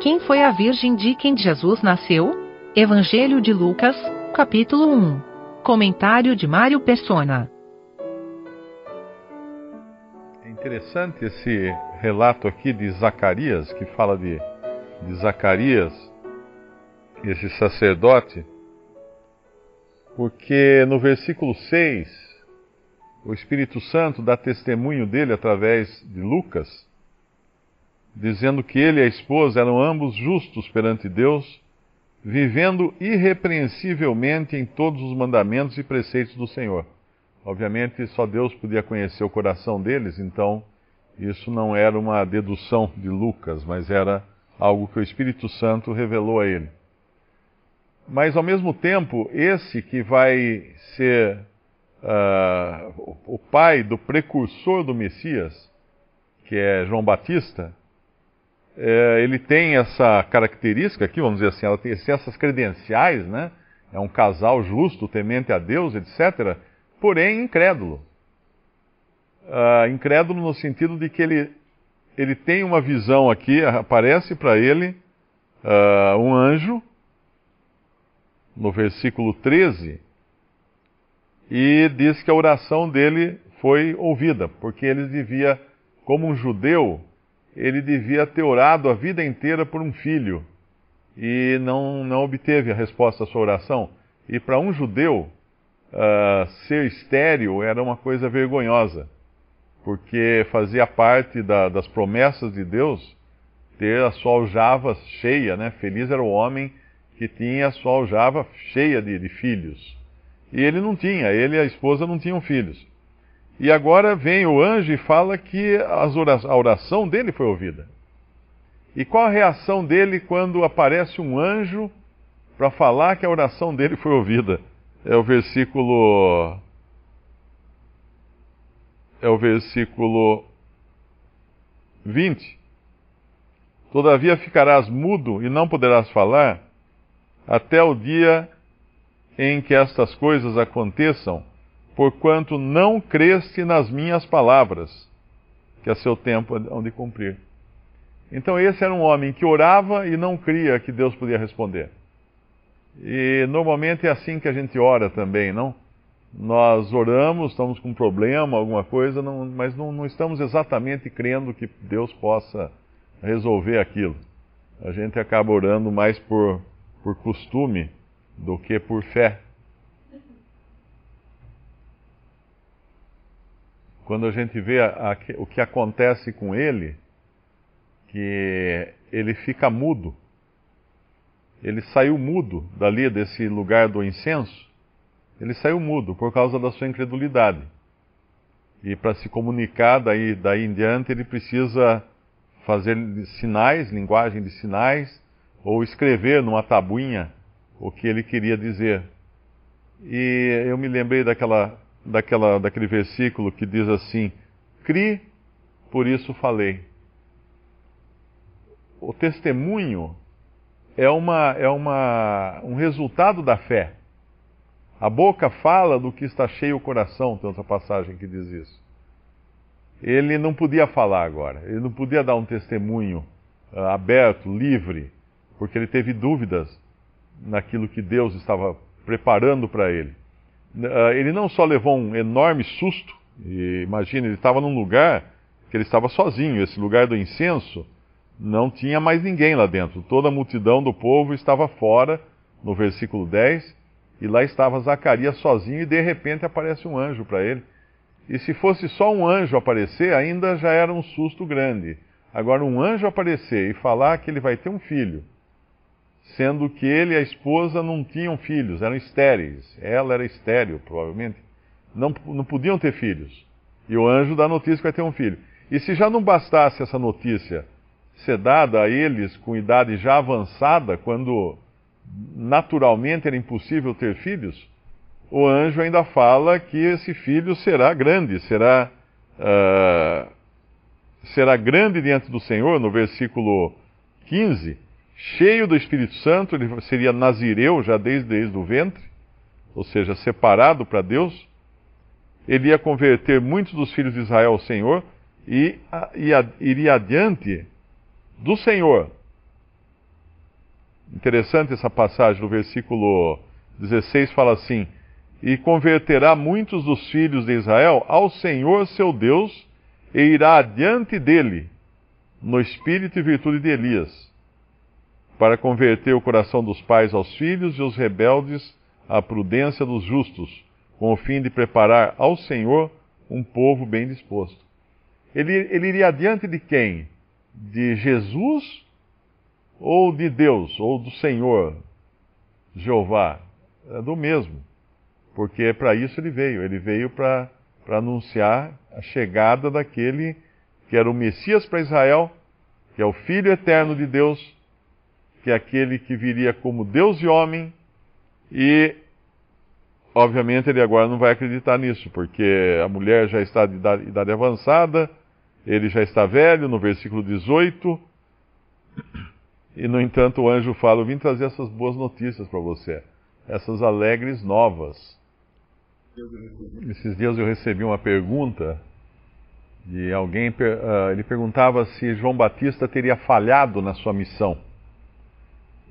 Quem foi a virgem de quem Jesus nasceu? Evangelho de Lucas, capítulo 1. Comentário de Mário Persona. É interessante esse relato aqui de Zacarias, que fala de, de Zacarias, esse sacerdote, porque no versículo 6, o Espírito Santo dá testemunho dele através de Lucas, dizendo que ele e a esposa eram ambos justos perante Deus, vivendo irrepreensivelmente em todos os mandamentos e preceitos do Senhor. Obviamente, só Deus podia conhecer o coração deles, então isso não era uma dedução de Lucas, mas era algo que o Espírito Santo revelou a ele. Mas, ao mesmo tempo, esse que vai ser uh, o pai do precursor do Messias, que é João Batista, é, ele tem essa característica aqui, vamos dizer assim, ela tem essas credenciais, né? É um casal justo, temente a Deus, etc., porém incrédulo. Uh, incrédulo no sentido de que ele, ele tem uma visão aqui, aparece para ele uh, um anjo, no versículo 13, e diz que a oração dele foi ouvida, porque ele devia, como um judeu, ele devia ter orado a vida inteira por um filho e não, não obteve a resposta à sua oração. E para um judeu, uh, ser estéril era uma coisa vergonhosa, porque fazia parte da, das promessas de Deus ter a sua aljava cheia, né? Feliz era o homem que tinha a sua aljava cheia de, de filhos. E ele não tinha, ele e a esposa não tinham filhos. E agora vem o anjo e fala que a oração dele foi ouvida. E qual a reação dele quando aparece um anjo para falar que a oração dele foi ouvida? É o versículo. É o versículo 20. Todavia ficarás mudo e não poderás falar até o dia em que estas coisas aconteçam porquanto não creste nas minhas palavras, que a seu tempo hão de cumprir. Então esse era um homem que orava e não cria que Deus podia responder. E normalmente é assim que a gente ora também, não? Nós oramos, estamos com um problema, alguma coisa, não, mas não, não estamos exatamente crendo que Deus possa resolver aquilo. A gente acaba orando mais por, por costume do que por fé. Quando a gente vê a, a, o que acontece com ele, que ele fica mudo. Ele saiu mudo dali desse lugar do incenso. Ele saiu mudo por causa da sua incredulidade. E para se comunicar daí, daí em diante, ele precisa fazer sinais, linguagem de sinais, ou escrever numa tabuinha o que ele queria dizer. E eu me lembrei daquela daquela, daquele versículo que diz assim: Cri, por isso falei. O testemunho é, uma, é uma, um resultado da fé. A boca fala do que está cheio o coração, tem outra passagem que diz isso. Ele não podia falar agora, ele não podia dar um testemunho uh, aberto, livre, porque ele teve dúvidas naquilo que Deus estava preparando para ele. Ah, ele não só levou um enorme susto, imagina, ele estava num lugar que ele estava sozinho, esse lugar do incenso, não tinha mais ninguém lá dentro. Toda a multidão do povo estava fora, no versículo 10, e lá estava Zacarias sozinho e de repente aparece um anjo para ele. E se fosse só um anjo aparecer, ainda já era um susto grande. Agora, um anjo aparecer e falar que ele vai ter um filho, sendo que ele e a esposa não tinham filhos, eram estéreis. Ela era estéril, provavelmente. Não, não podiam ter filhos. E o anjo dá a notícia que vai ter um filho. E se já não bastasse essa notícia ser dada a eles com idade já avançada, quando naturalmente era impossível ter filhos, o anjo ainda fala que esse filho será grande, será, uh, será grande diante do Senhor, no versículo 15 cheio do Espírito Santo, ele seria nazireu já desde, desde o ventre, ou seja, separado para Deus. Ele ia converter muitos dos filhos de Israel ao Senhor e, iria adiante do Senhor Interessante essa passagem, no versículo 16 fala assim: E converterá muitos dos filhos de Israel ao Senhor seu Deus, e irá adiante dele, no espírito e virtude de Elias, para converter o coração dos pais aos filhos e os rebeldes à prudência dos justos, com o fim de preparar ao Senhor um povo bem disposto. Ele, ele iria adiante de quem? De Jesus ou de Deus, ou do Senhor, Jeová? É do mesmo. Porque é para isso ele veio. Ele veio para anunciar a chegada daquele que era o Messias para Israel, que é o Filho eterno de Deus, que é aquele que viria como Deus e homem, e obviamente ele agora não vai acreditar nisso, porque a mulher já está de idade, idade avançada, ele já está velho, no versículo 18. E no entanto o anjo fala: Eu vim trazer essas boas notícias para você, essas alegres novas. Esses dias eu recebi uma pergunta de alguém, uh, ele perguntava se João Batista teria falhado na sua missão.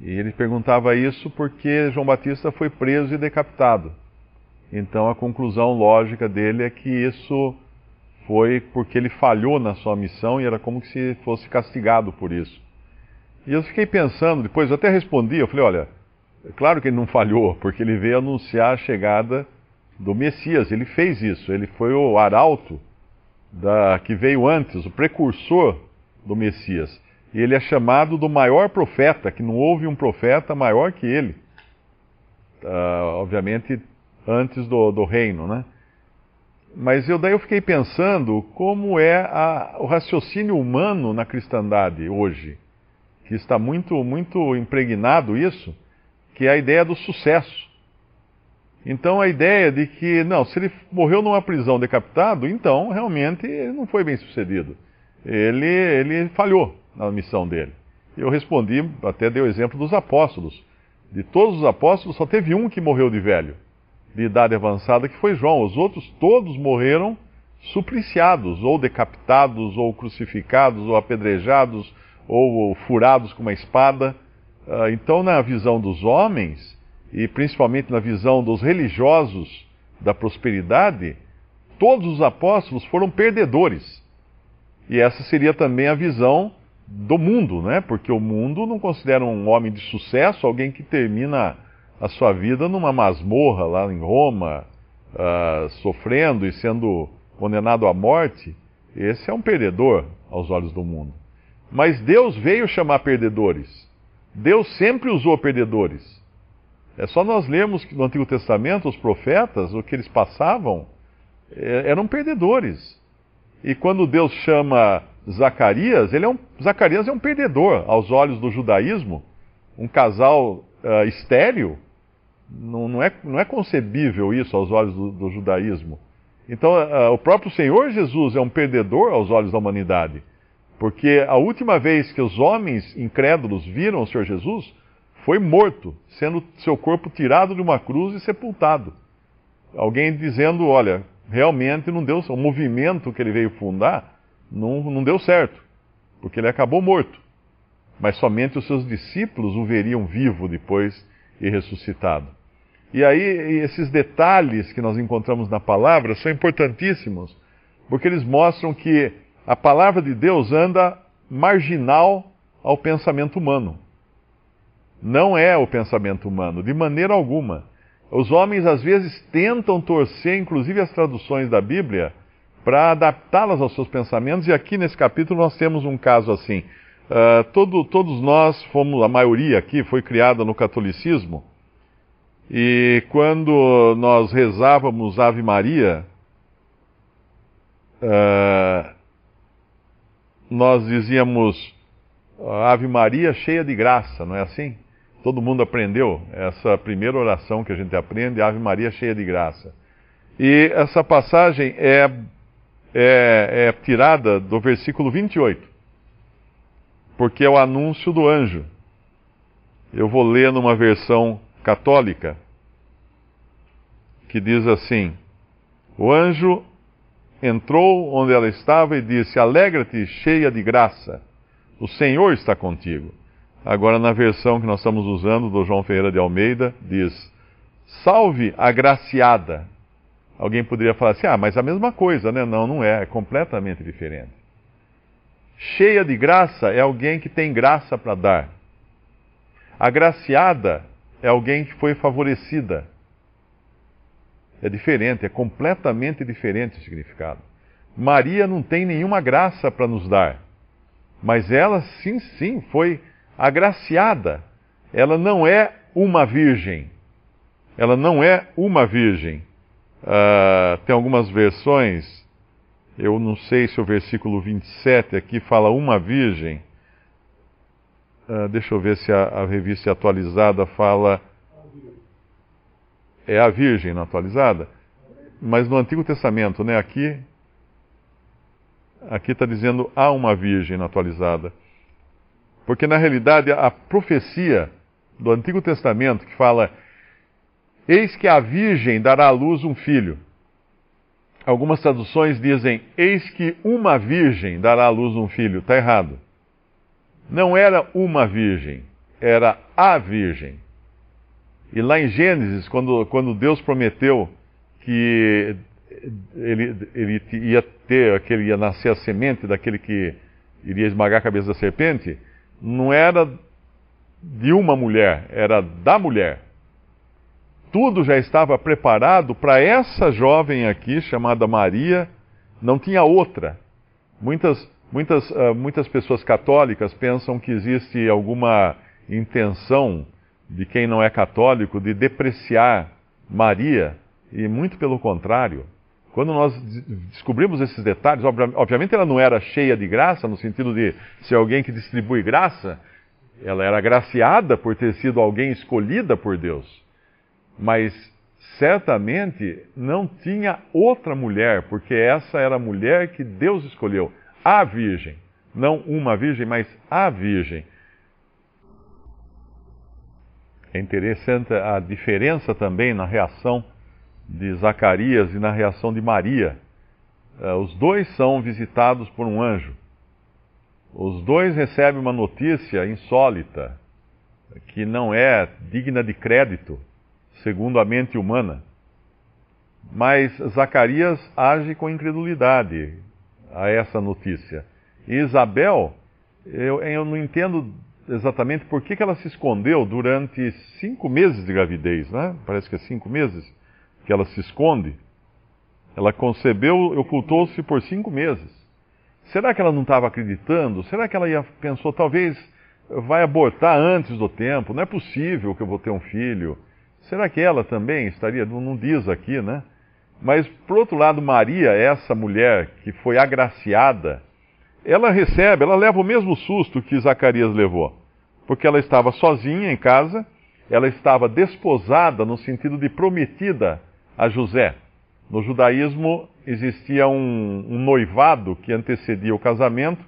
E ele perguntava isso porque João Batista foi preso e decapitado. Então a conclusão lógica dele é que isso foi porque ele falhou na sua missão e era como se fosse castigado por isso. E eu fiquei pensando, depois eu até respondi, eu falei, olha, é claro que ele não falhou, porque ele veio anunciar a chegada do Messias, ele fez isso, ele foi o arauto da, que veio antes, o precursor do Messias. E ele é chamado do maior profeta, que não houve um profeta maior que ele. Uh, obviamente, antes do, do reino, né? Mas eu daí eu fiquei pensando como é a, o raciocínio humano na cristandade hoje, que está muito muito impregnado isso, que é a ideia do sucesso. Então a ideia de que não, se ele morreu numa prisão decapitado, então realmente ele não foi bem sucedido. Ele ele falhou na missão dele. Eu respondi, até dei o exemplo dos apóstolos. De todos os apóstolos, só teve um que morreu de velho de idade avançada, que foi João. Os outros todos morreram supliciados, ou decapitados, ou crucificados, ou apedrejados, ou, furados com uma espada. Uh, então, na visão dos homens, e principalmente na visão dos religiosos da prosperidade, todos os apóstolos foram perdedores. E essa seria também a visão do mundo, né? Porque o mundo não considera um homem de sucesso alguém que termina a sua vida numa masmorra lá em Roma, uh, sofrendo e sendo condenado à morte, esse é um perdedor aos olhos do mundo. Mas Deus veio chamar perdedores. Deus sempre usou perdedores. É só nós lermos no Antigo Testamento os profetas, o que eles passavam, é, eram perdedores. E quando Deus chama Zacarias, ele é um, Zacarias é um perdedor aos olhos do judaísmo, um casal uh, estéril, não, não, é, não é concebível isso aos olhos do, do judaísmo. Então, uh, o próprio Senhor Jesus é um perdedor aos olhos da humanidade. Porque a última vez que os homens incrédulos viram o Senhor Jesus foi morto, sendo seu corpo tirado de uma cruz e sepultado. Alguém dizendo: olha, realmente não deu, o movimento que ele veio fundar não, não deu certo, porque ele acabou morto. Mas somente os seus discípulos o veriam vivo depois e ressuscitado. E aí, esses detalhes que nós encontramos na palavra são importantíssimos, porque eles mostram que a palavra de Deus anda marginal ao pensamento humano. Não é o pensamento humano, de maneira alguma. Os homens às vezes tentam torcer, inclusive as traduções da Bíblia, para adaptá-las aos seus pensamentos, e aqui nesse capítulo nós temos um caso assim. Uh, todo, todos nós fomos, a maioria aqui foi criada no catolicismo, e quando nós rezávamos Ave Maria, uh, nós dizíamos Ave Maria cheia de graça, não é assim? Todo mundo aprendeu essa primeira oração que a gente aprende, Ave Maria cheia de graça. E essa passagem é, é, é tirada do versículo 28, porque é o anúncio do anjo. Eu vou ler numa versão católica, que diz assim: O anjo entrou onde ela estava e disse: Alegra-te, cheia de graça, o Senhor está contigo. Agora, na versão que nós estamos usando, do João Ferreira de Almeida, diz: Salve agraciada. Alguém poderia falar assim: ah, mas a mesma coisa, né? Não, não é, é completamente diferente. Cheia de graça é alguém que tem graça para dar. Agraciada é alguém que foi favorecida. É diferente, é completamente diferente o significado. Maria não tem nenhuma graça para nos dar, mas ela sim, sim, foi agraciada. Ela não é uma virgem. Ela não é uma virgem. Uh, tem algumas versões, eu não sei se o versículo 27 aqui fala uma virgem. Uh, deixa eu ver se a, a revista atualizada fala. É a virgem na atualizada? Mas no Antigo Testamento, né? Aqui aqui está dizendo há uma virgem na atualizada. Porque na realidade a profecia do Antigo Testamento que fala Eis que a virgem dará à luz um filho. Algumas traduções dizem: Eis que uma virgem dará à luz um filho. Está errado. Não era uma virgem, era a virgem. E lá em Gênesis, quando, quando Deus prometeu que ele, ele ia ter, aquele ia nascer a semente daquele que iria esmagar a cabeça da serpente, não era de uma mulher, era da mulher tudo já estava preparado para essa jovem aqui, chamada Maria, não tinha outra. Muitas, muitas, uh, muitas pessoas católicas pensam que existe alguma intenção de quem não é católico de depreciar Maria, e muito pelo contrário. Quando nós descobrimos esses detalhes, obviamente ela não era cheia de graça, no sentido de ser alguém que distribui graça, ela era agraciada por ter sido alguém escolhida por Deus mas certamente não tinha outra mulher, porque essa era a mulher que Deus escolheu, a Virgem. Não uma Virgem, mas a Virgem. É interessante a diferença também na reação de Zacarias e na reação de Maria. Eh, os dois são visitados por um anjo. Os dois recebem uma notícia insólita, que não é digna de crédito segundo a mente humana. Mas Zacarias age com incredulidade a essa notícia. E Isabel, eu, eu não entendo exatamente por que, que ela se escondeu durante cinco meses de gravidez, né? Parece que é cinco meses que ela se esconde. Ela concebeu, ocultou-se por cinco meses. Será que ela não estava acreditando? Será que ela ia, pensou, talvez vai abortar antes do tempo? Não é possível que eu vou ter um filho. Será que ela também estaria? Não diz aqui, né? Mas, por outro lado, Maria, essa mulher que foi agraciada, ela recebe, ela leva o mesmo susto que Zacarias levou. Porque ela estava sozinha em casa, ela estava desposada no sentido de prometida a José. No judaísmo existia um, um noivado que antecedia o casamento,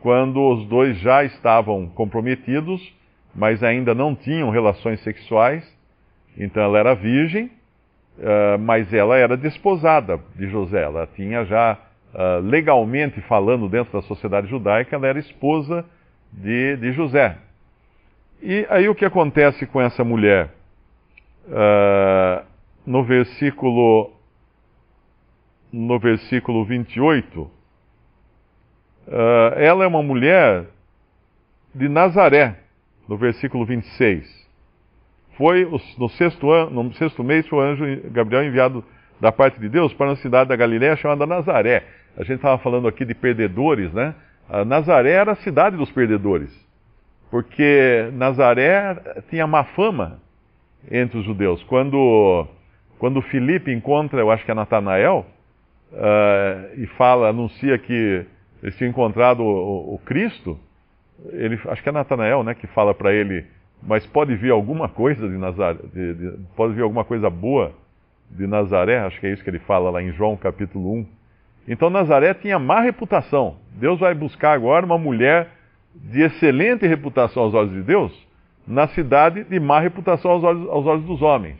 quando os dois já estavam comprometidos, mas ainda não tinham relações sexuais então ela era virgem, uh, mas ela era desposada de José. Ela tinha já, uh, legalmente falando dentro da sociedade judaica, ela era esposa de, de José. E aí o que acontece com essa mulher? Uh, no versículo no versículo 28, uh, ela é uma mulher de Nazaré, no versículo 26 foi no sexto, ano, no sexto mês o anjo Gabriel enviado da parte de Deus para uma cidade da Galiléia chamada Nazaré. A gente estava falando aqui de perdedores, né? A Nazaré era a cidade dos perdedores, porque Nazaré tinha má fama entre os judeus. Quando, quando Filipe encontra, eu acho que é Natanael, uh, e fala, anuncia que eles tinham encontrado o, o, o Cristo, ele, acho que é Natanael, né, que fala para ele, mas pode vir alguma coisa de Nazaré, de, de, pode vir alguma coisa boa de Nazaré, acho que é isso que ele fala lá em João capítulo 1. Então Nazaré tinha má reputação. Deus vai buscar agora uma mulher de excelente reputação aos olhos de Deus, na cidade de má reputação aos olhos, aos olhos dos homens.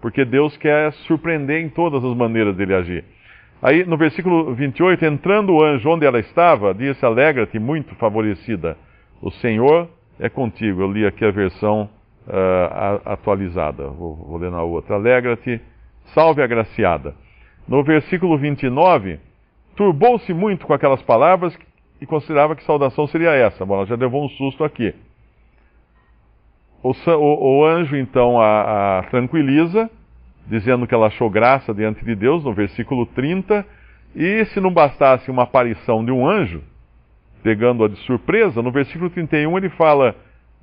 Porque Deus quer surpreender em todas as maneiras dele agir. Aí no versículo 28, entrando o anjo onde ela estava, disse: Alegra-te, muito favorecida. O Senhor é contigo. Eu li aqui a versão uh, atualizada. Vou, vou ler na outra. Alegra-te, salve agraciada. No versículo 29, turbou-se muito com aquelas palavras e considerava que saudação seria essa. Bom, ela já levou um susto aqui. O, o, o anjo então a, a tranquiliza, dizendo que ela achou graça diante de Deus, no versículo 30. E se não bastasse uma aparição de um anjo, pegando-a de surpresa, no versículo 31 ele fala: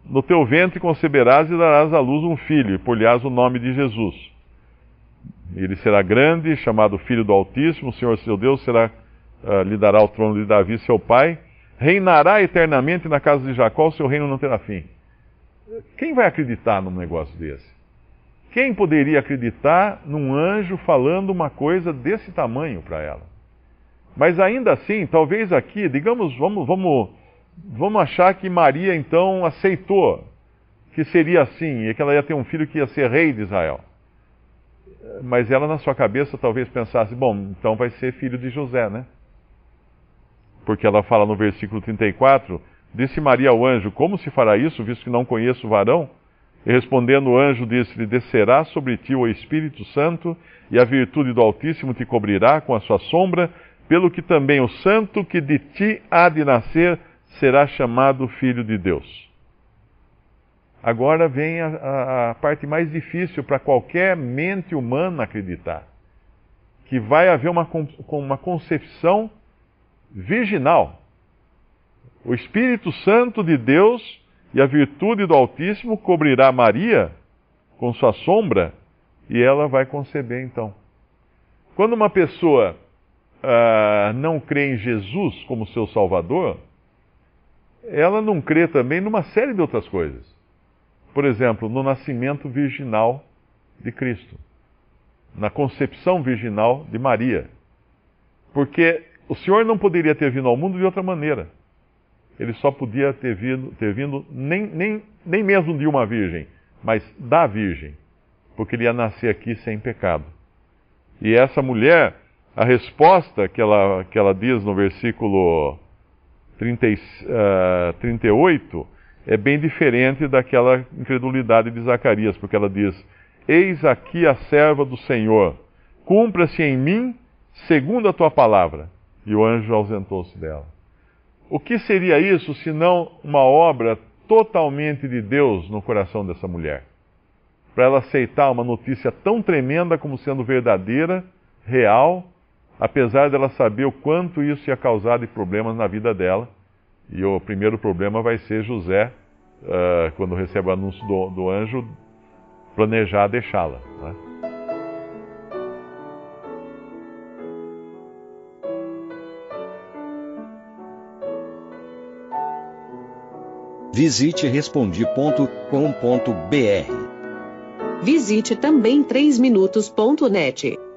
No teu ventre conceberás e darás à luz um filho, e por-lhe-ás o nome de Jesus. Ele será grande, chamado Filho do Altíssimo, o Senhor seu Deus será, uh, lhe dará o trono de Davi, seu pai, reinará eternamente na casa de Jacó, o seu reino não terá fim. Quem vai acreditar num negócio desse? Quem poderia acreditar num anjo falando uma coisa desse tamanho para ela? Mas ainda assim, talvez aqui, digamos, vamos, vamos, vamos achar que Maria então aceitou que seria assim, e que ela ia ter um filho que ia ser rei de Israel. Mas ela, na sua cabeça, talvez pensasse: bom, então vai ser filho de José, né? Porque ela fala no versículo 34: Disse Maria ao anjo: Como se fará isso, visto que não conheço o varão? E respondendo o anjo, disse-lhe: Descerá sobre ti o Espírito Santo, e a virtude do Altíssimo te cobrirá com a sua sombra, pelo que também o santo que de ti há de nascer será chamado Filho de Deus. Agora vem a, a, a parte mais difícil para qualquer mente humana acreditar: que vai haver uma, uma concepção virginal. O Espírito Santo de Deus e a virtude do Altíssimo cobrirá Maria com sua sombra e ela vai conceber então. Quando uma pessoa uh, não crê em Jesus como seu Salvador, ela não crê também numa série de outras coisas. Por exemplo, no nascimento virginal de Cristo, na concepção virginal de Maria. Porque o Senhor não poderia ter vindo ao mundo de outra maneira. Ele só podia ter vindo, ter vindo nem, nem, nem mesmo de uma virgem, mas da virgem, porque ele ia nascer aqui sem pecado. E essa mulher, a resposta que ela, que ela diz no versículo 30, uh, 38 é bem diferente daquela incredulidade de Zacarias, porque ela diz: Eis aqui a serva do Senhor, cumpra-se em mim segundo a tua palavra. E o anjo ausentou-se dela. O que seria isso senão uma obra totalmente de Deus no coração dessa mulher? Para ela aceitar uma notícia tão tremenda como sendo verdadeira, real, apesar dela saber o quanto isso ia causar de problemas na vida dela. E o primeiro problema vai ser José, uh, quando recebe o anúncio do, do anjo, planejar deixá-la. Né? Visite respondi.com.br. Visite também 3minutos.net.